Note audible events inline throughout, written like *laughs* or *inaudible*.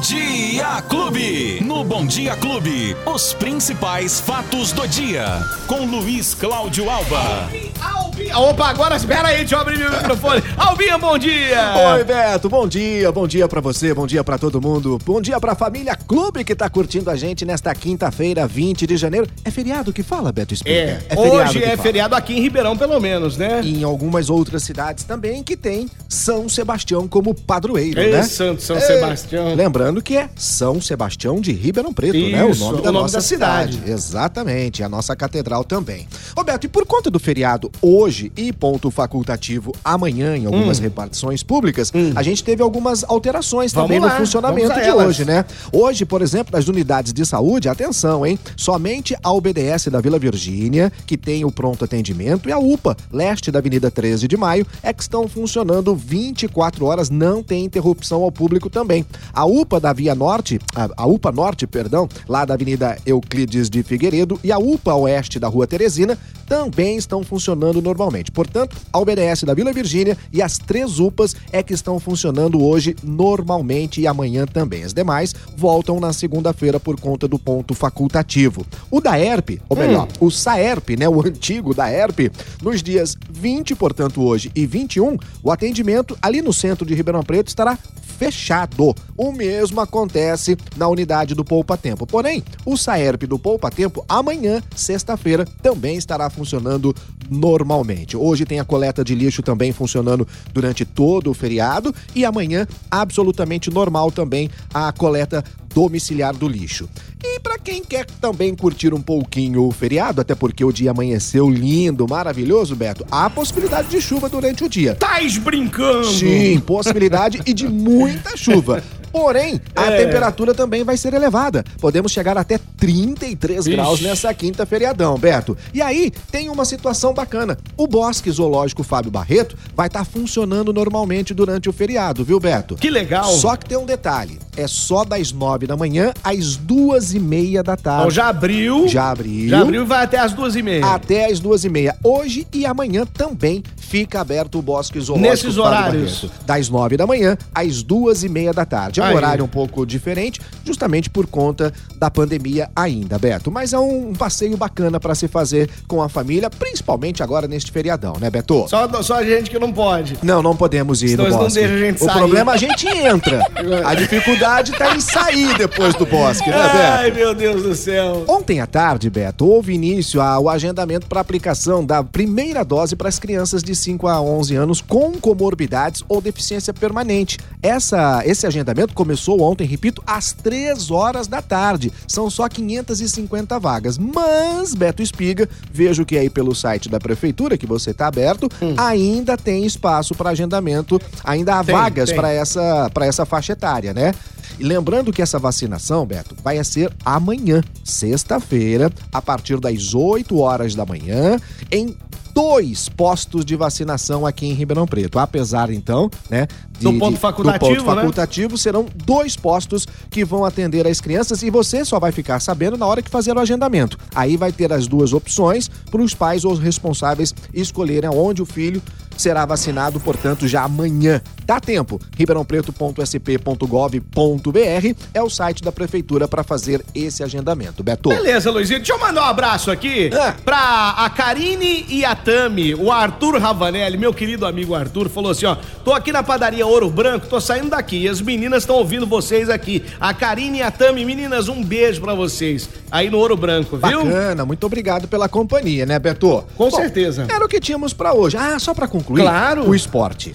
Dia Clube. Bom Dia Clube, os principais fatos do dia. Com Luiz Cláudio Alba. Albinha. Opa, agora espera aí, deixa eu abrir meu microfone. Albinha, bom dia! Oi, Beto, bom dia, bom dia pra você, bom dia pra todo mundo, bom dia pra família Clube que tá curtindo a gente nesta quinta-feira, 20 de janeiro. É feriado que fala, Beto Explica? É, hoje é feriado aqui em Ribeirão, pelo menos, né? E em algumas outras cidades também que tem São Sebastião como padroeiro, Ei, né? Santo São É, Sebastião. Lembrando que é São Sebastião de Ribeirão Preto, né? O Isso, nome o da nome nossa da cidade. cidade. Exatamente, a nossa catedral também. Roberto, e por conta do feriado hoje e ponto facultativo amanhã em algumas repartições públicas, a gente teve algumas alterações Hum. Vamos também lá, no funcionamento de hoje, né? Hoje, por exemplo, nas unidades de saúde, atenção, hein? Somente a UBDS da Vila Virgínia, que tem o pronto atendimento, e a UPA, leste da Avenida 13 de Maio, é que estão funcionando 24 horas, não tem interrupção ao público também. A UPA da Via Norte, a, a UPA Norte, perdão, lá da Avenida Euclides de Figueiredo, e a UPA Oeste da Rua Teresina também estão funcionando normalmente. Portanto, a UBDS da Vila Virgínia e as três UPAs é que estão funcionando hoje normalmente e amanhã também. As demais voltam na segunda-feira por conta do ponto facultativo. O da ERP, ou melhor, o SAERP, né, o antigo da ERP, nos dias 20, portanto, hoje e 21, o atendimento ali no centro de Ribeirão Preto estará fechado. O mesmo acontece na unidade do Poupa Tempo. Porém, o SAERP do Poupa Tempo amanhã, sexta-feira, também estará funcionando normalmente. Hoje tem a coleta de lixo também funcionando durante todo o feriado e amanhã absolutamente normal também a coleta domiciliar do lixo. E para quem quer também curtir um pouquinho o feriado, até porque o dia amanheceu lindo, maravilhoso, Beto, há possibilidade de chuva durante o dia. Tais brincando! Sim, possibilidade e de muita chuva. *laughs* Porém, a É. temperatura também vai ser elevada. Podemos chegar até 33 Ixi. graus nessa quinta feriadão, Beto. E aí, tem uma situação bacana. O Bosque Zoológico Fábio Barreto vai estar funcionando normalmente durante o feriado, viu, Beto? Que legal! Só que tem um detalhe. É só das 9 da manhã às duas e meia da tarde. Então já abriu. Já abriu. Já abriu e vai até as duas e meia. Até às duas e meia. Hoje e amanhã também fica aberto o Bosque Zoológico. Nesses horários? Barreto. Das nove da manhã às duas e meia da tarde. É um Aí. horário um pouco diferente, justamente por conta da pandemia ainda, Beto. Mas é um passeio bacana para se fazer com a família, principalmente agora neste feriadão, né, Beto? Só, só a gente que não pode. Não, não podemos ir Senão no não bosque. deixam a gente o sair. problema é a gente entra. *laughs* A dificuldade tá em sair depois do bosque, né, Beto? Ai, meu Deus do céu. Ontem à tarde, Beto, houve início ao agendamento para aplicação da primeira dose para as crianças de 5 a 11 anos com comorbidades ou deficiência permanente. Essa, esse agendamento começou ontem, repito, às 3 horas da tarde. São só 550 vagas. Mas, Beto Espiga, vejo que aí pelo site da prefeitura, que você está aberto, ainda tem espaço para agendamento, ainda há Tem, vagas para essa, pra essa faixa etária, né? E lembrando que essa vacinação, Beto, vai ser amanhã, sexta-feira, a partir das 8 horas da manhã, em dois postos de vacinação aqui em Ribeirão Preto. Apesar, então, né? Do ponto facultativo, do ponto né? facultativo, serão dois postos que vão atender as crianças e você só vai ficar sabendo na hora que fazer o agendamento. Aí vai ter as duas opções para os pais ou os responsáveis escolherem aonde o filho será vacinado, portanto, já amanhã. Dá tempo. ribeirãopreto.sp.gov.br é o site da prefeitura para fazer esse agendamento. Beto. Beleza, Luizinho. Deixa eu mandar um abraço aqui É. pra a Karine e a Tami. O Arthur Ravanelli, meu querido amigo Arthur, falou assim: ó, tô aqui na padaria Ouro Branco, tô saindo daqui. E as meninas estão ouvindo vocês aqui. A Karine e a Tami, meninas, um beijo pra vocês. Aí no Ouro Branco, viu? Bacana, muito obrigado pela companhia, né, Beto? Com Bom, certeza. Era o que tínhamos pra hoje. Ah, só pra concluir. Claro. O esporte.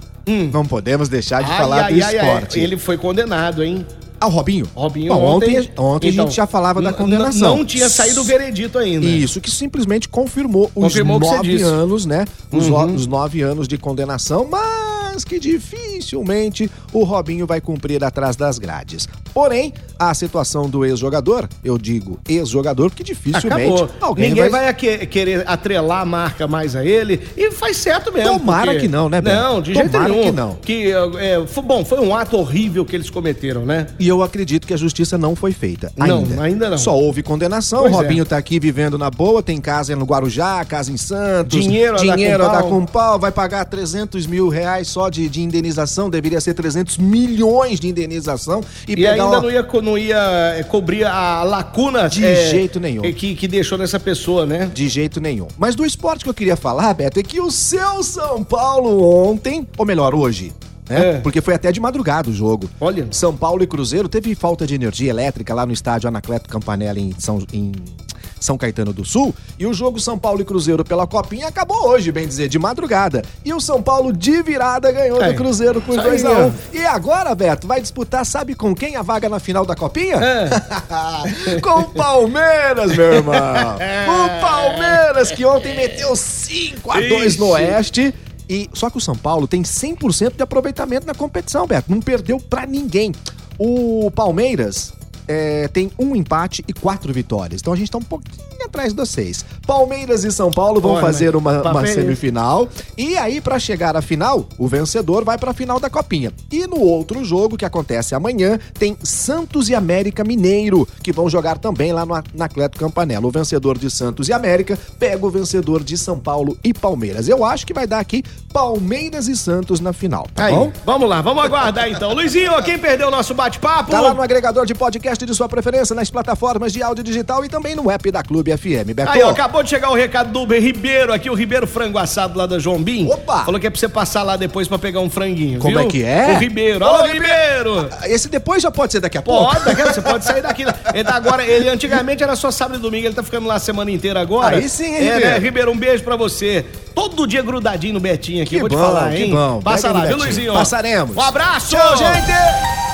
Não podemos deixar de Ai, falar ai, do ai, esporte. Ele foi condenado, hein? Ah, o Robinho? Robinho Bom, ontem, ontem- ontem, Então, a gente já falava da condenação. Não tinha saído o veredito ainda. Isso, que simplesmente confirmou, Confirmou os nove. Uhum. anos, né? Os, o- os nove anos de condenação, mas que dificilmente o Robinho vai cumprir atrás das grades. Porém, a situação do ex-jogador, eu digo ex-jogador, porque dificilmente Acabou. alguém Ninguém vai vai, querer atrelar a marca mais a ele. E faz certo mesmo. Tomara que não, né, Beto? Não, de jeito Tomara nenhum. que não. Que, é, foi, bom, foi um ato horrível que eles cometeram, né? E eu acredito que a justiça não foi feita. Não, Ainda. ainda não. Só houve condenação. Pois o Robinho é. tá aqui vivendo na boa, tem casa no Guarujá, casa em Santos. Dinheiro a dar dinheiro com a dar pau. com pau, vai pagar 300 mil reais só de, de indenização indenização, deveria ser 300 milhões de indenização. E, e ainda uma... não, ia, não ia eh, cobrir a lacuna de é, jeito nenhum que, que deixou nessa pessoa, né? De jeito nenhum. Mas do esporte que eu queria falar, Beto, é que o seu São Paulo ontem, ou melhor, hoje, né? É. Porque foi até de madrugada o jogo. Olha. São Paulo e Cruzeiro teve falta de energia elétrica lá no estádio Anacleto Campanella em São, em São Caetano do Sul. E o jogo São Paulo e Cruzeiro pela Copinha acabou hoje, bem dizer, de madrugada. E o São Paulo de virada ganhou é. do Cruzeiro por 2x1. Um. E agora, Beto, vai disputar, sabe com quem a vaga na final da Copinha? É. *laughs* com o Palmeiras, meu irmão. *laughs* o Palmeiras que ontem meteu 5x2 no Oeste. E só que o São Paulo tem 100% de aproveitamento na competição, Beto. Não perdeu para ninguém. O Palmeiras é, tem um empate e quatro vitórias. Então a gente tá um pouquinho atrás dos seis. Palmeiras e São Paulo vão fazer uma, uma semifinal. E aí, para chegar à final, o vencedor vai para a final da Copinha. E no outro jogo, que acontece amanhã, tem Santos e América Mineiro, que vão jogar também lá no Anacleto Campanella. O vencedor de Santos e América pega o vencedor de São Paulo e Palmeiras. Eu acho que vai dar aqui Palmeiras e Santos na final, tá aí, bom? Vamos lá, vamos aguardar então. Luizinho, quem perdeu o nosso bate-papo? Tá lá no agregador de podcast de sua preferência, nas plataformas de áudio digital e também no app da Clube FM. Beto. Aí, ó, acabou de chegar o recado do Ribeiro aqui, o Ribeiro frango assado lá da João Bim. Opa! Falou que é pra você passar lá depois pra pegar um franguinho. Como viu? é que é? O Ribeiro. Alô, Ribeiro! Ah, esse depois já pode ser daqui a pouco? Pode, daqui, você *laughs* pode sair daqui. Ele tá agora, ele antigamente era só sábado e domingo, ele tá ficando lá a semana inteira agora. Aí sim, hein, é, Ribeiro? Né, Ribeiro, um beijo pra você. Todo dia grudadinho no Betinho aqui, que vou bom, te falar, hein? Que bom. Passa lá, viu, Luizinho? Passaremos. Um abraço! Tchau, gente!